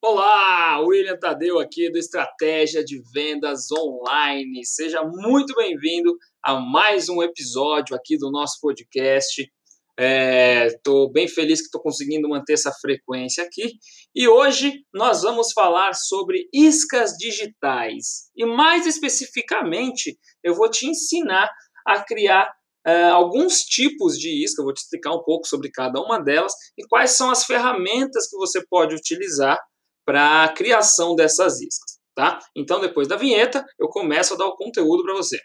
Olá, William Tadeu aqui do Estratégia de Vendas Online. Seja muito bem-vindo a mais um episódio aqui do nosso podcast. Estou é, bem feliz que estou conseguindo manter essa frequência aqui. E hoje nós vamos falar sobre iscas digitais. E mais especificamente, eu vou te ensinar a criar Uh, alguns tipos de isca, vou te explicar um pouco sobre cada uma delas e quais são as ferramentas que você pode utilizar para a criação dessas iscas, tá? Então, depois da vinheta, eu começo a dar o conteúdo para você.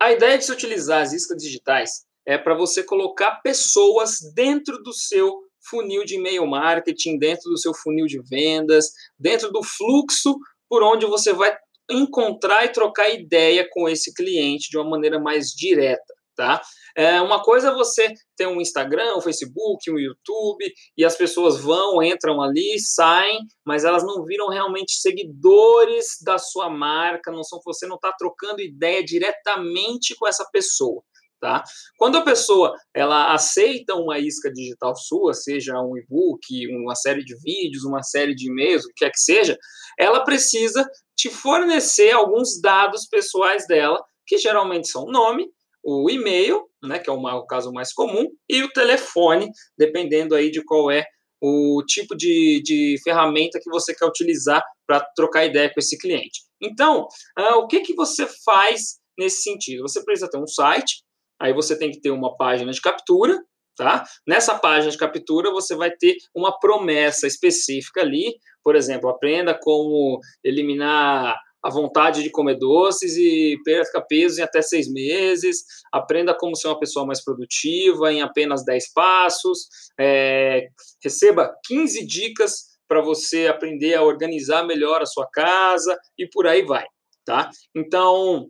A ideia de se utilizar as iscas digitais é para você colocar pessoas dentro do seu funil de e-mail marketing, dentro do seu funil de vendas, dentro do fluxo por onde você vai encontrar e trocar ideia com esse cliente de uma maneira mais direta, tá? É, uma coisa é você ter um Instagram, um Facebook, um YouTube, e as pessoas vão, entram ali, saem, mas elas não viram realmente seguidores da sua marca, não são você não está trocando ideia diretamente com essa pessoa. Tá? Quando a pessoa ela aceita uma isca digital sua, seja um e-book, uma série de vídeos, uma série de e-mails, o que quer que seja, ela precisa te fornecer alguns dados pessoais dela, que geralmente são o nome, o e-mail, né, que é o, caso mais comum, e o telefone, dependendo aí de qual é o tipo de, de ferramenta que você quer utilizar para trocar ideia com esse cliente. Então, uh, o que, que você faz nesse sentido? Você precisa ter um site, Aí você tem que ter uma página de captura, tá? Nessa página de captura você vai ter uma promessa específica ali, por exemplo, aprenda como eliminar a vontade de comer doces e perca peso em até seis meses, aprenda como ser uma pessoa mais produtiva em apenas 10 passos, é, receba 15 dicas para você aprender a organizar melhor a sua casa e por aí vai, tá? Então,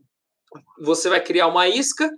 você vai criar uma isca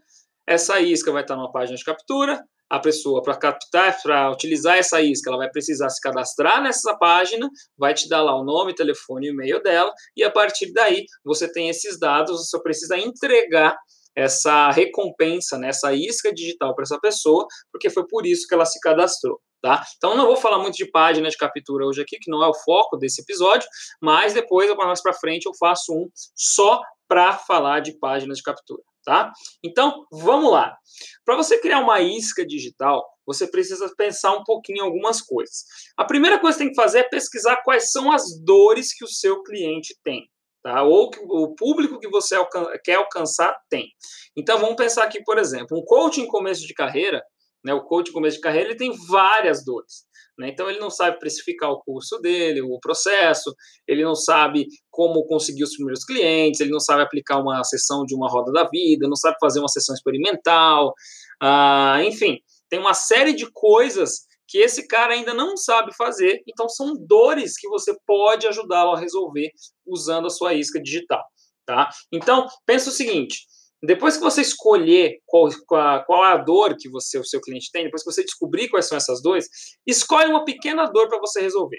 essa isca vai estar numa página de captura. A pessoa, para captar, para utilizar essa isca, ela vai precisar se cadastrar nessa página, vai te dar lá o nome, telefone e e-mail dela, e a partir daí você tem esses dados, você precisa entregar essa recompensa, né, essa isca digital para essa pessoa, porque foi por isso que ela se cadastrou. Tá? Então não vou falar muito de página de captura hoje aqui, que não é o foco desse episódio, mas depois, mais para frente, eu faço um só para falar de páginas de captura tá? Então, vamos lá. Para você criar uma isca digital, você precisa pensar um pouquinho em algumas coisas. A primeira coisa que tem que fazer é pesquisar quais são as dores que o seu cliente tem. Tá? Ou que o público que você alcan quer alcançar tem. Então vamos pensar aqui, por exemplo, um coaching em começo de carreira, né, o coach em começo de carreira, ele tem várias dores. Né? Então, ele não sabe precificar o curso dele, o processo, ele não sabe como conseguir os primeiros clientes, ele não sabe aplicar uma sessão de uma roda da vida, não sabe fazer uma sessão experimental, ah, enfim, tem uma série de coisas que esse cara ainda não sabe fazer, então são dores que você pode ajudá-lo a resolver usando a sua isca digital. Tá? Então, pensa o seguinte: depois que você escolher qual, qual, é a dor que você, o seu cliente tem, depois que você descobrir quais são essas dores, escolhe uma pequena dor para você resolver.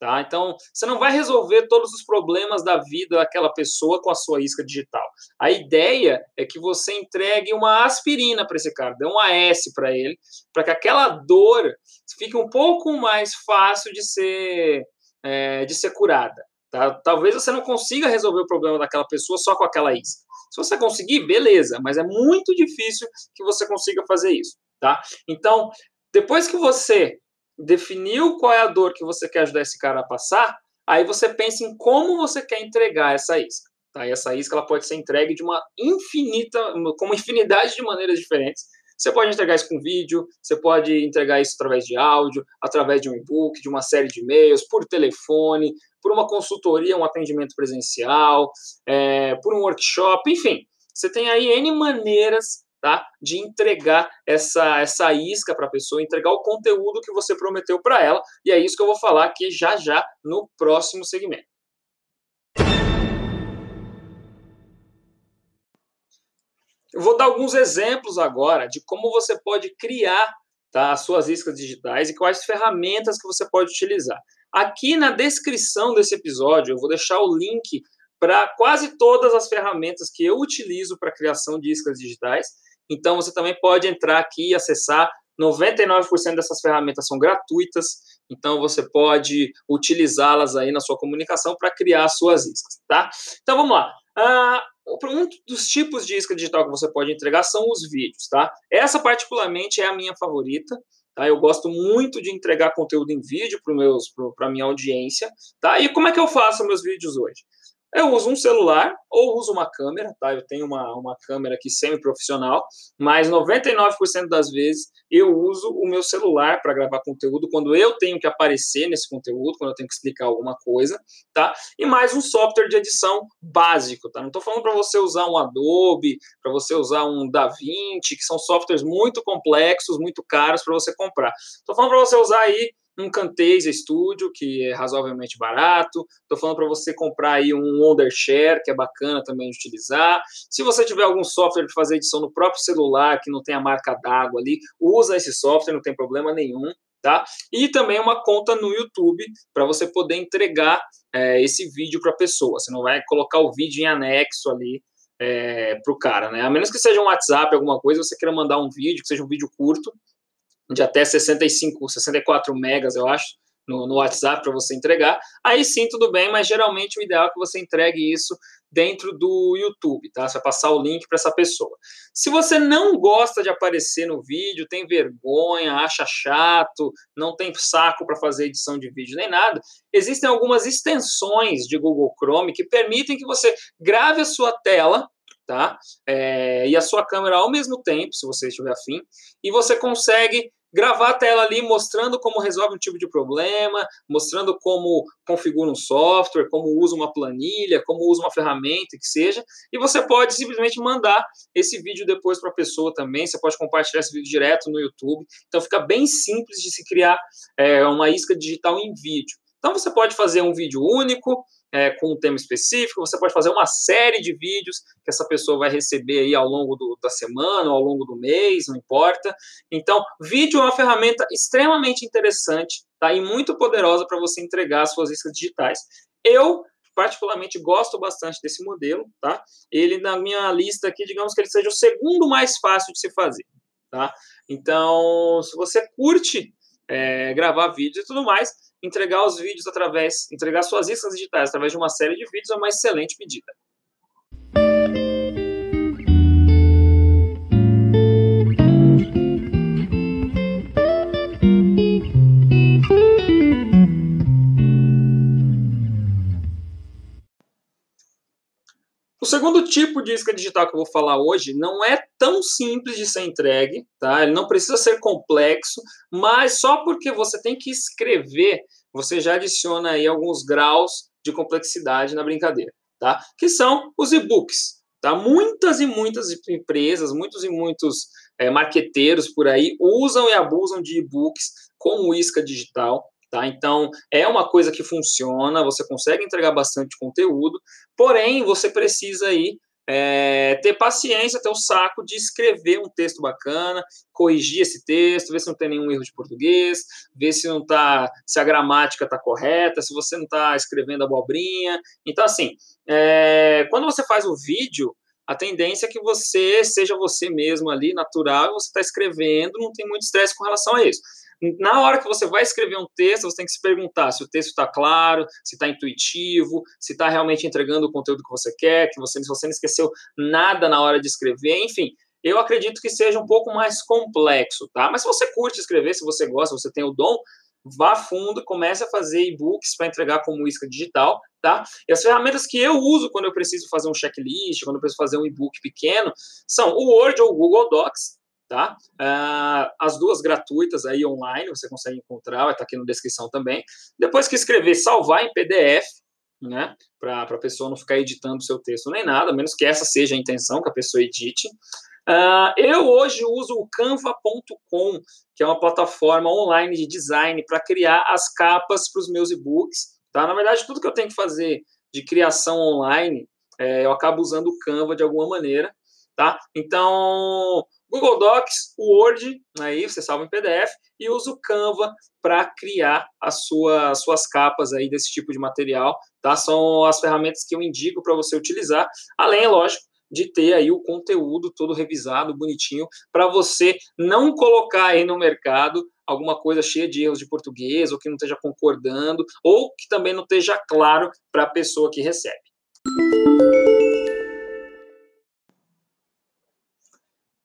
Tá? Então, você não vai resolver todos os problemas da vida daquela pessoa com a sua isca digital. A ideia é que você entregue uma aspirina para esse cara, dê um AS para ele, para que aquela dor fique um pouco mais fácil de ser, é, de ser curada. Tá? Talvez você não consiga resolver o problema daquela pessoa só com aquela isca. Se você conseguir, beleza, mas é muito difícil que você consiga fazer isso, tá? Então, depois que você definiu qual é a dor que você quer ajudar esse cara a passar, aí você pensa em como você quer entregar essa isca. Tá? E essa isca ela pode ser entregue de uma infinita, com uma infinidade de maneiras diferentes. Você pode entregar isso com vídeo, você pode entregar isso através de áudio, através de um e-book, de uma série de e-mails, por telefone, por uma consultoria, um atendimento presencial, é, por um workshop, enfim. Você tem aí N maneiras tá, de entregar essa, essa isca para a pessoa, entregar o conteúdo que você prometeu para ela, e é isso que eu vou falar aqui já já no próximo segmento. Eu vou dar alguns exemplos agora de como você pode criar tá, as suas iscas digitais e quais ferramentas que você pode utilizar. Aqui na descrição desse episódio, eu vou deixar o link para quase todas as ferramentas que eu utilizo para criação de iscas digitais. Então, você também pode entrar aqui e acessar. 99% dessas ferramentas são gratuitas, então você pode utilizá-las aí na sua comunicação para criar suas iscas, tá? Então vamos lá. Uh, um dos tipos de isca digital que você pode entregar são os vídeos, tá? Essa particularmente é a minha favorita. Tá? Eu gosto muito de entregar conteúdo em vídeo para a minha audiência. Tá? E como é que eu faço meus vídeos hoje? Eu uso um celular ou uso uma câmera, tá? Eu tenho uma, uma câmera aqui semi-profissional, mas 99% das vezes eu uso o meu celular para gravar conteúdo quando eu tenho que aparecer nesse conteúdo, quando eu tenho que explicar alguma coisa, tá? E mais um software de edição básico, tá? Não estou falando para você usar um Adobe, para você usar um DaVinci, que são softwares muito complexos, muito caros para você comprar. Estou falando para você usar aí um Camtasia Studio, que é razoavelmente barato. Estou falando para você comprar aí um Wondershare, que é bacana também de utilizar. Se você tiver algum software de fazer edição no próprio celular, que não tem a marca d'água ali, usa esse software, não tem problema nenhum. Tá? E também uma conta no YouTube para você poder entregar é, esse vídeo para a pessoa. Você não vai colocar o vídeo em anexo ali é, para o cara, né? A menos que seja um WhatsApp, alguma coisa, você queira mandar um vídeo, que seja um vídeo curto, de até 65, 64 megas, eu acho, no, no WhatsApp para você entregar. Aí sim, tudo bem, mas geralmente o ideal é que você entregue isso dentro do YouTube, tá? Você vai passar o link para essa pessoa. Se você não gosta de aparecer no vídeo, tem vergonha, acha chato, não tem saco para fazer edição de vídeo nem nada, existem algumas extensões de Google Chrome que permitem que você grave a sua tela tá? É, e a sua câmera ao mesmo tempo, se você estiver afim, e você consegue gravar a tela ali mostrando como resolve um tipo de problema, mostrando como configura um software, como usa uma planilha, como usa uma ferramenta, que seja, e você pode simplesmente mandar esse vídeo depois para a pessoa também, você pode compartilhar esse vídeo direto no YouTube, então fica bem simples de se criar é, uma isca digital em vídeo. Então você pode fazer um vídeo único, é, com um tema específico, você pode fazer uma série de vídeos que essa pessoa vai receber aí ao longo do, da semana, ao longo do mês, não importa. Então, vídeo é uma ferramenta extremamente interessante tá, e muito poderosa para você entregar as suas listas digitais. Eu particularmente gosto bastante desse modelo, tá? Ele na minha lista aqui, digamos que ele seja o segundo mais fácil de se fazer, tá? Então, se você curte é, gravar vídeos e tudo mais, entregar os vídeos através, entregar suas listas digitais através de uma série de vídeos é uma excelente medida. Segundo tipo de isca digital que eu vou falar hoje não é tão simples de ser entregue, tá? Ele não precisa ser complexo, mas só porque você tem que escrever, você já adiciona aí alguns graus de complexidade na brincadeira, tá? Que são os e-books, tá? Muitas e muitas empresas, muitos e muitos é, marqueteiros por aí usam e abusam de e-books como isca digital, Tá? Então, é uma coisa que funciona, você consegue entregar bastante conteúdo, porém, você precisa aí é, ter paciência, ter o saco de escrever um texto bacana, corrigir esse texto, ver se não tem nenhum erro de português, ver se não tá, se a gramática está correta, se você não está escrevendo abobrinha. Então, assim, é, quando você faz o vídeo, a tendência é que você seja você mesmo ali, natural, você está escrevendo, não tem muito estresse com relação a isso na hora que você vai escrever um texto, você tem que se perguntar se o texto está claro, se está intuitivo, se está realmente entregando o conteúdo que você quer, que você, se você não esqueceu nada na hora de escrever, enfim. Eu acredito que seja um pouco mais complexo, tá? Mas se você curte escrever, se você gosta, se você tem o dom, vá fundo, comece a fazer e-books para entregar como isca digital, tá? E as ferramentas que eu uso quando eu preciso fazer um checklist, quando eu preciso fazer um e-book pequeno, são o Word ou o Google Docs, tá? Uh, as duas gratuitas aí online, você consegue encontrar, vai estar aqui na descrição também. Depois que escrever, salvar em PDF, né? Para a pessoa não ficar editando o seu texto nem nada, a menos que essa seja a intenção, que a pessoa edite. Uh, eu hoje uso o canva.com, que é uma plataforma online de design para criar as capas para os meus e-books. Tá? Na verdade, tudo que eu tenho que fazer de criação online, é, eu acabo usando o Canva de alguma maneira. tá? Então, Google Docs, Word, aí você salva em PDF e usa o Canva para criar as as suas capas aí desse tipo de material, tá? São as ferramentas que eu indico para você utilizar, além, lógico, de ter aí o conteúdo todo revisado, bonitinho, para você não colocar aí no mercado alguma coisa cheia de erros de português, ou que não esteja concordando, ou que também não esteja claro para a pessoa que recebe.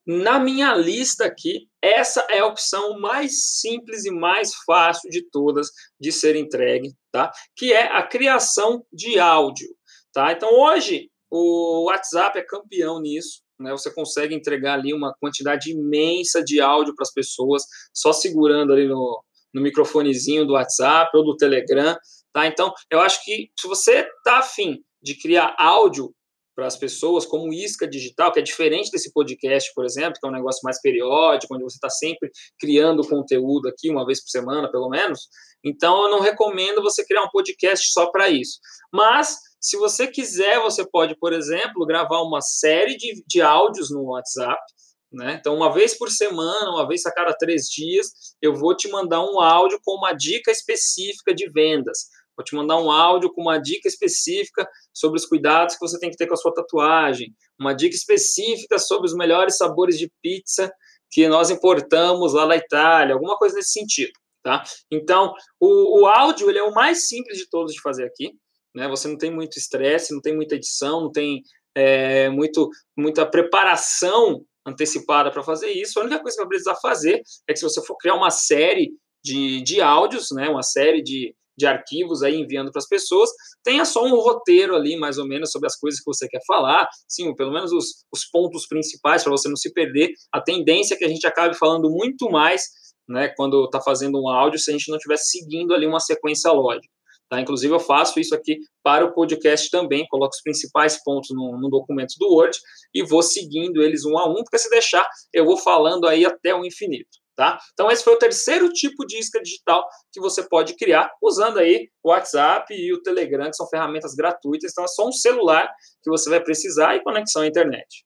Na minha lista aqui, essa é a opção mais simples e mais fácil de todas de ser entregue, tá? Que é a criação de áudio, tá? Então hoje o WhatsApp é campeão nisso, né? Você consegue entregar ali uma quantidade imensa de áudio para as pessoas só segurando ali no, no microfonezinho do WhatsApp ou do Telegram, tá? Então eu acho que se você tá afim de criar áudio para as pessoas, como isca digital, que é diferente desse podcast, por exemplo, que é um negócio mais periódico, onde você está sempre criando conteúdo aqui, uma vez por semana, pelo menos. Então, eu não recomendo você criar um podcast só para isso. Mas, se você quiser, você pode, por exemplo, gravar uma série de, de áudios no WhatsApp. Né? Então, uma vez por semana, uma vez a cada três dias, eu vou te mandar um áudio com uma dica específica de vendas Vou te mandar um áudio com uma dica específica sobre os cuidados que você tem que ter com a sua tatuagem, uma dica específica sobre os melhores sabores de pizza que nós importamos lá da Itália, alguma coisa nesse sentido, tá? Então, o, o áudio ele é o mais simples de todos de fazer aqui, né? Você não tem muito estresse, não tem muita edição, não tem é, muito, muita preparação antecipada para fazer isso. A única coisa que vai precisar fazer é que se você for criar uma série de, de áudios, né, uma série de, de arquivos aí enviando para as pessoas, tenha só um roteiro ali, mais ou menos, sobre as coisas que você quer falar, sim, pelo menos os, os pontos principais para você não se perder. A tendência é que a gente acabe falando muito mais, né, quando está fazendo um áudio, se a gente não estiver seguindo ali uma sequência lógica. Tá? Inclusive, eu faço isso aqui para o podcast também, coloco os principais pontos no, no documento do Word e vou seguindo eles um a um, porque se deixar, eu vou falando aí até o infinito. Tá? Então, esse foi o terceiro tipo de isca digital que você pode criar usando aí o WhatsApp e o Telegram, que são ferramentas gratuitas. Então, é só um celular que você vai precisar e conexão à internet.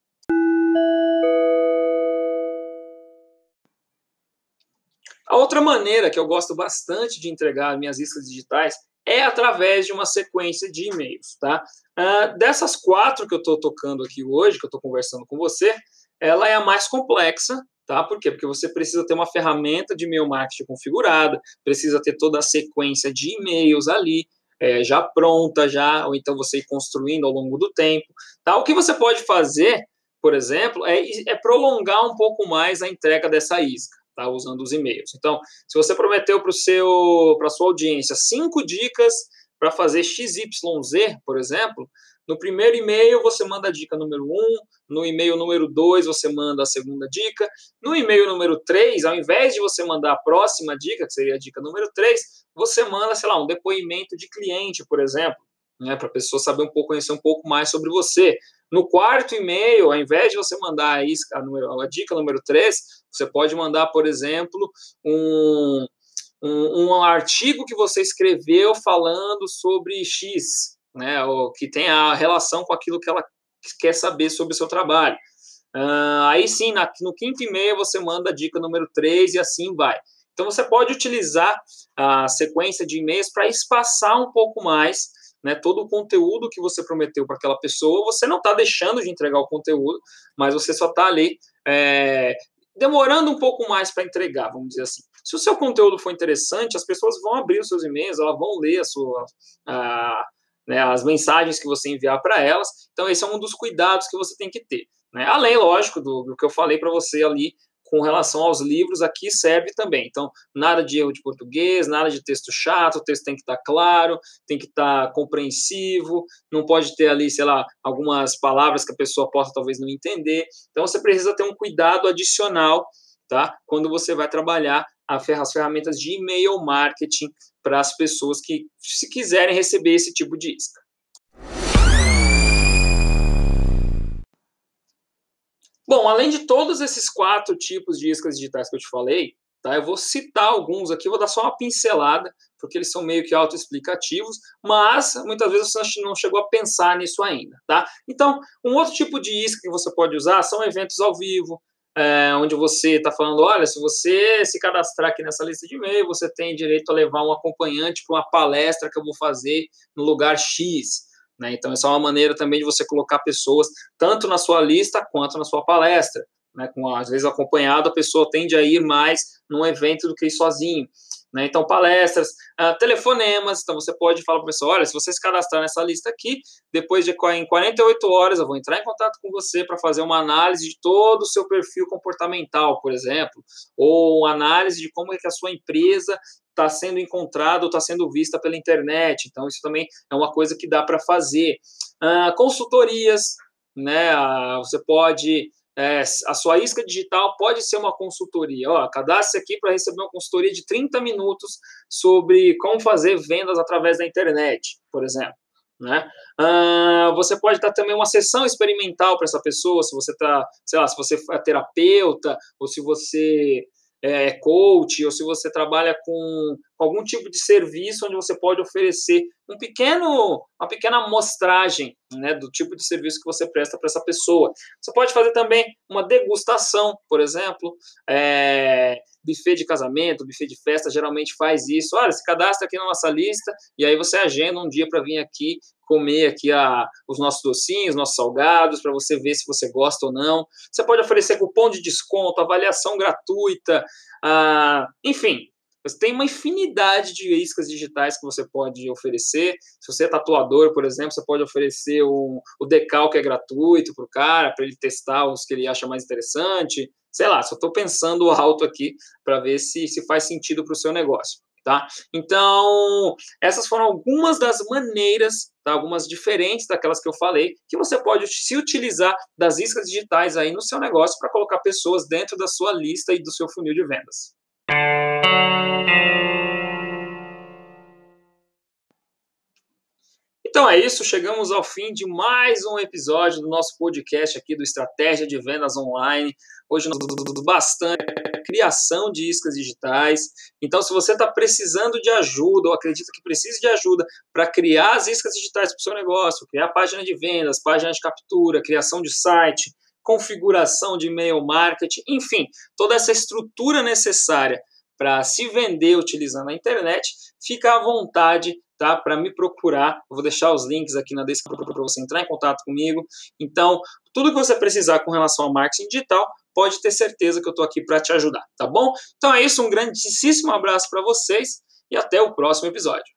A outra maneira que eu gosto bastante de entregar minhas iscas digitais é através de uma sequência de e-mails. Tá? Uh, dessas quatro que eu estou tocando aqui hoje, que eu estou conversando com você, ela é a mais complexa, Tá? Por quê? Porque você precisa ter uma ferramenta de e-mail marketing configurada, precisa ter toda a sequência de e-mails ali, é, já pronta, já, ou então você ir construindo ao longo do tempo. Tá? O que você pode fazer, por exemplo, é, é prolongar um pouco mais a entrega dessa isca, tá? usando os e-mails. Então, se você prometeu para a sua audiência cinco dicas para fazer XYZ, por exemplo, no primeiro e-mail, você manda a dica número 1, um, no e-mail número 2, você manda a segunda dica. No e-mail número 3, ao invés de você mandar a próxima dica, que seria a dica número 3, você manda, sei lá, um depoimento de cliente, por exemplo, né, para a pessoa saber um pouco, conhecer um pouco mais sobre você. No quarto e-mail, ao invés de você mandar a, número, a dica número 3, você pode mandar, por exemplo, um, um, um artigo que você escreveu falando sobre X, né, ou que tem a relação com aquilo que ela quer saber sobre o seu trabalho. Uh, aí sim, na, no quinto e-mail você manda a dica número 3 e assim vai. Então você pode utilizar a sequência de e-mails para espaçar um pouco mais né, todo o conteúdo que você prometeu para aquela pessoa. Você não está deixando de entregar o conteúdo, mas você só está ali é, demorando um pouco mais para entregar, vamos dizer assim. Se o seu conteúdo for interessante, as pessoas vão abrir os seus e-mails, elas vão ler a sua, a, né, as mensagens que você enviar para elas. Então, esse é um dos cuidados que você tem que ter. Né? Além, lógico, do, do que eu falei para você ali com relação aos livros, aqui serve também. Então, nada de erro de português, nada de texto chato, o texto tem que estar tá claro, tem que estar tá compreensivo, não pode ter ali, sei lá, algumas palavras que a pessoa possa talvez não entender. Então, você precisa ter um cuidado adicional, tá? Quando você vai trabalhar as ferramentas de e-mail marketing para as pessoas que, se quiserem receber esse tipo de isca. Bom, além de todos esses quatro tipos de iscas digitais que eu te falei, Tá? Eu vou citar alguns aqui, vou dar só uma pincelada, porque eles são meio que autoexplicativos, mas muitas vezes você não chegou a pensar nisso ainda. Tá? Então, um outro tipo de isca que você pode usar são eventos ao vivo, é, onde você está falando, olha, se você se cadastrar aqui nessa lista de e-mail, você tem direito a levar um acompanhante para uma palestra que eu vou fazer no lugar X. Né? Então, essa é uma maneira também de você colocar pessoas tanto na sua lista quanto na sua palestra. Né? Com, às vezes, acompanhado, a pessoa tende a ir mais num evento do que ir sozinho. Né? Então, palestras, uh, telefonemas. Então, você pode falar para a pessoa: olha, se você se cadastrar nessa lista aqui, depois de em 48 horas eu vou entrar em contato com você para fazer uma análise de todo o seu perfil comportamental, por exemplo, ou análise de como é que a sua empresa está sendo encontrada ou está sendo vista pela internet. Então, isso também é uma coisa que dá para fazer. Uh, consultorias, né? Uh, você pode é, a sua isca digital pode ser uma consultoria. Ó, cadastre aqui para receber uma consultoria de 30 minutos sobre como fazer vendas através da internet, por exemplo. Né? Você pode dar também uma sessão experimental para essa pessoa, se você está, sei lá, se você é terapeuta ou se você é, coach ou se você trabalha com algum tipo de serviço onde você pode oferecer um pequeno, uma pequena amostragem né, do tipo de serviço que você presta para essa pessoa. Você pode fazer também uma degustação, por exemplo, é, buffet de casamento, buffet de festa, geralmente faz isso. Olha, se cadastra aqui na nossa lista e aí você agenda um dia para vir aqui comer aqui a, os nossos docinhos, nossos salgados, para você ver se você gosta ou não. Você pode oferecer cupom de desconto, avaliação gratuita, ah, enfim, você tem uma infinidade de iscas digitais que você pode oferecer. Se você é tatuador, por exemplo, você pode oferecer um, o decal que é gratuito para o cara, para ele testar os que ele acha mais interessante. Sei lá, só estou pensando alto aqui para ver se, se faz sentido para o seu negócio. Tá? Então, essas foram algumas das maneiras, tá? algumas diferentes daquelas que eu falei, que você pode se utilizar das iscas digitais aí no seu negócio para colocar pessoas dentro da sua lista e do seu funil de vendas. Então é isso, chegamos ao fim de mais um episódio do nosso podcast aqui do Estratégia de Vendas Online. Hoje nós bastante criação de iscas digitais. Então, se você está precisando de ajuda ou acredita que precisa de ajuda para criar as iscas digitais para o seu negócio, criar página de vendas, página de captura, criação de site, configuração de e-mail marketing, enfim, toda essa estrutura necessária para se vender utilizando a internet, fica à vontade tá? Para me procurar, eu vou deixar os links aqui na descrição para você entrar em contato comigo. Então, tudo que você precisar com relação ao marketing digital, pode ter certeza que eu estou aqui para te ajudar, tá bom? Então é isso, um grandíssimo abraço para vocês e até o próximo episódio.